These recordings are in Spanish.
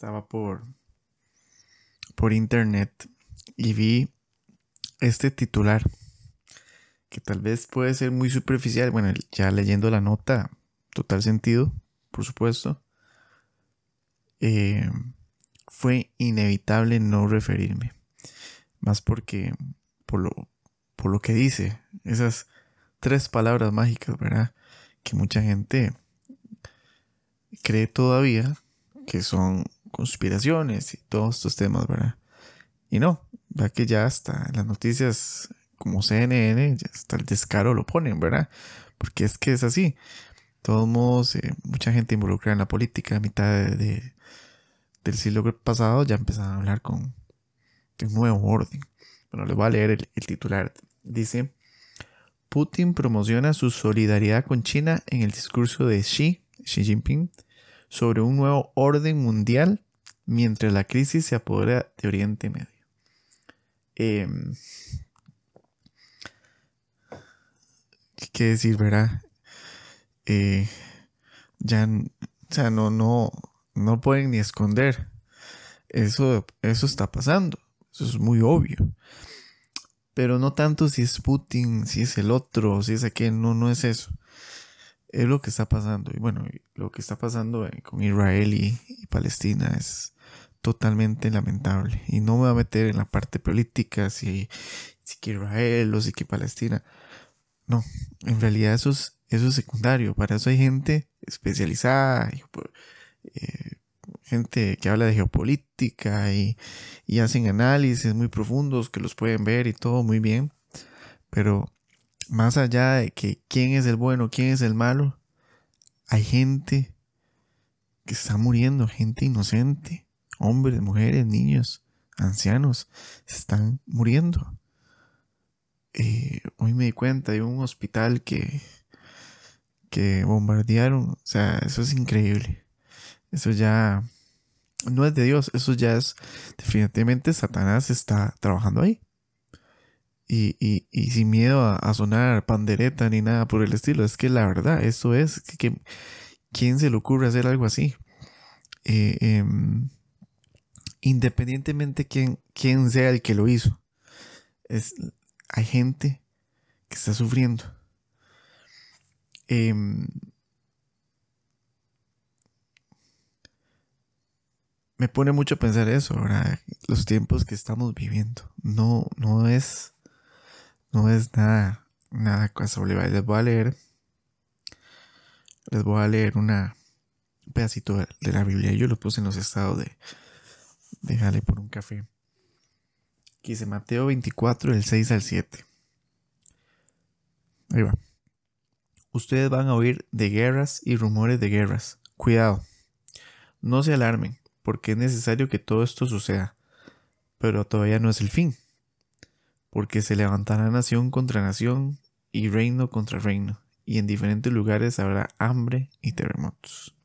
estaba por, por internet y vi este titular que tal vez puede ser muy superficial. Bueno, ya leyendo la nota, total sentido, por supuesto. Eh, fue inevitable no referirme. Más porque, por lo, por lo que dice, esas tres palabras mágicas, ¿verdad? Que mucha gente cree todavía que son conspiraciones y todos estos temas, ¿verdad? Y no, ya que ya hasta las noticias como CNN, ya hasta el descaro lo ponen, ¿verdad? Porque es que es así. De todos modos, eh, mucha gente involucrada en la política a mitad de, del siglo pasado ya empezaron a hablar con un nuevo orden. Bueno, les voy a leer el, el titular. Dice, Putin promociona su solidaridad con China en el discurso de Xi, Xi Jinping sobre un nuevo orden mundial mientras la crisis se apodera de Oriente Medio. Em, ¿Qué decir, verdad? Eh, ya, o sea, no, no, no pueden ni esconder. Eso, eso está pasando. Eso es muy obvio. Pero no tanto si es Putin, si es el otro, si es aquel, no, no es eso. Es lo que está pasando. Y bueno, lo que está pasando con Israel y, Palestina es totalmente lamentable. Y no me voy a meter en la parte política, si, si que Israel o si que Palestina. No, en realidad eso es, eso es secundario. Para eso hay gente especializada, eh, gente que habla de geopolítica y, hacen análisis muy profundos que los pueden ver y todo muy bien. Pero más allá de que quién es el bueno, quién es el malo, hay gente que está muriendo, gente inocente, hombres, mujeres, niños, ancianos, están muriendo. Eh, hoy me di cuenta, hay un hospital que, que bombardearon, o sea, eso es increíble. Eso ya no es de Dios, eso ya es definitivamente Satanás está trabajando ahí. Y, y, sin miedo a, sonar pandereta ni nada por el estilo, es que la verdad, eso es que, ¿quién se le ocurre hacer algo así? Eh, em, independientemente quién, quién sea el que lo hizo, es, hay gente que está sufriendo. Em, me pone mucho a pensar eso, ahora Los tiempos que estamos viviendo. No, no es, no es nada, nada casual. Les voy a leer, les voy a leer una, un pedacito de, la Biblia. Yo lo puse en los estados de, déjale por un café. Aquí dice Mateo 24, del 6 al 7. Ahí va. Ustedes van a oír de guerras y rumores de guerras. Cuidado. No se alarmen porque es necesario que todo esto suceda, pero todavía no es el fin, porque se levantará nación contra nación y reino contra reino, y en diferentes lugares habrá hambre y terremotos.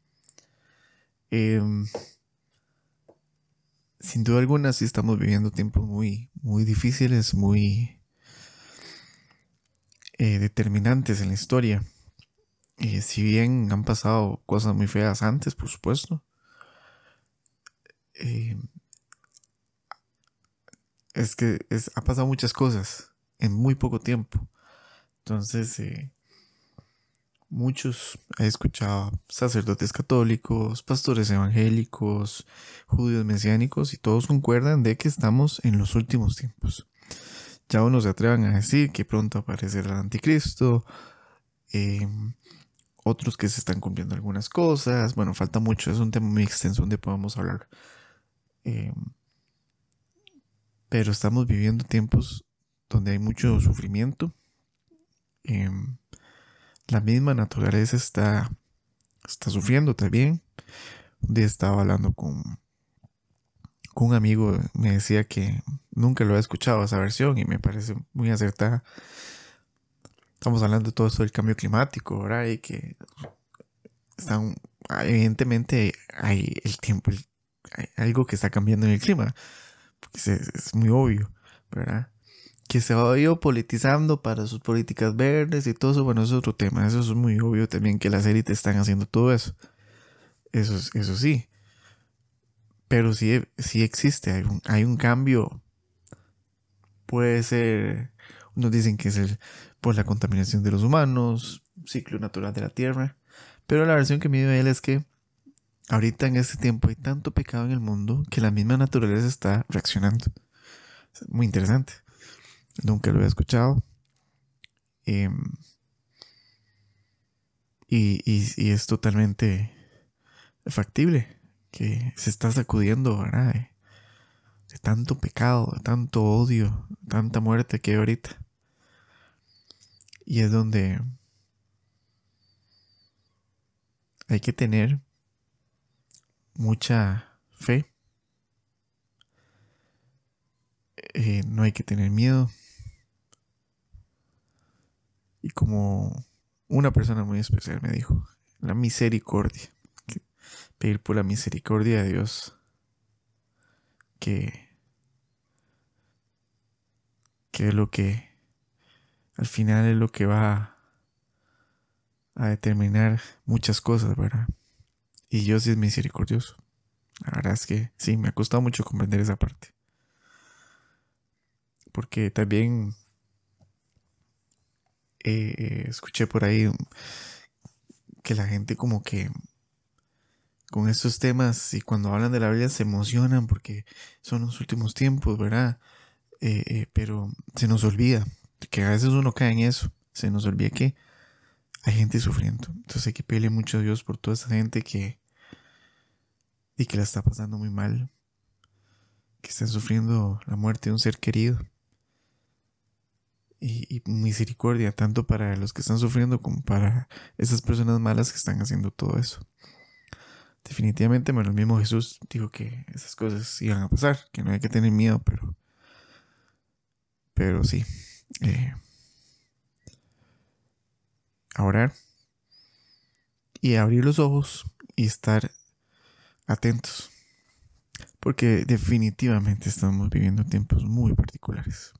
Em, sin duda alguna sí estamos viviendo tiempos muy, muy difíciles, muy eh, determinantes en la historia. Y si bien han pasado cosas muy feas antes, por supuesto, eh, es que ha pasado muchas cosas en muy poco tiempo. Entonces, eh, muchos he escuchado sacerdotes católicos, pastores evangélicos, judíos mesiánicos y todos concuerdan de que estamos en los últimos tiempos. Ya unos se atrevan a decir que pronto aparecerá el anticristo, eh, otros que se están cumpliendo algunas cosas. Bueno, falta mucho, es un tema muy extenso donde podemos hablar. Eh, pero estamos viviendo tiempos donde hay mucho sufrimiento. Eh, la misma naturaleza está, está sufriendo también. Un día estaba hablando con, con un amigo, me decía que nunca lo había escuchado esa versión y me parece muy acertada. Estamos hablando de todo esto del cambio climático, ¿verdad? Y que evidentemente hay el tiempo, hay algo que está cambiando en el clima. Es, muy obvio, ¿verdad? Que se ha ido politizando para sus políticas verdes y todo eso, bueno, eso es otro tema. Eso es muy obvio también que las élites están haciendo todo eso. Eso, eso sí. pero sí, sí existe, hay un, cambio. Puede ser, unos dicen que es por la contaminación de los humanos, ciclo natural de la Tierra, pero la versión que me dio él es que ahorita en este tiempo hay tanto pecado en el mundo que la misma naturaleza está reaccionando. muy interesante. Nunca lo había escuchado. Em, y, y, es totalmente factible que se está sacudiendo, ¿verdad? De, tanto pecado, de tanto odio, tanta muerte que hay ahorita. Y es donde hay que tener mucha fe. Eh, no hay que tener miedo. Y como una persona muy especial me dijo, la misericordia. Pedir por la misericordia de Dios. Que, que es lo que al final es lo que va a determinar muchas cosas, ¿verdad? Y Dios sí es misericordioso. La verdad es que sí, me ha costado mucho comprender esa parte. Porque también eh, escuché por ahí que la gente como que con estos temas y cuando hablan de la Biblia se emocionan porque son los últimos tiempos, ¿verdad? Eh, eh, pero se nos olvida que a veces uno cae en eso, se nos olvida que hay gente sufriendo. Entonces hay que pedirle mucho a Dios por toda esa gente que y que la está pasando muy mal, que está sufriendo la muerte de un ser querido. Y, misericordia tanto para los que están sufriendo como para esas personas malas que están haciendo todo eso. Definitivamente, bueno, el mismo Jesús dijo que esas cosas iban a pasar, que no hay que tener miedo, pero, pero sí. Eh, a orar y abrir los ojos y estar atentos. Porque definitivamente estamos viviendo tiempos muy particulares.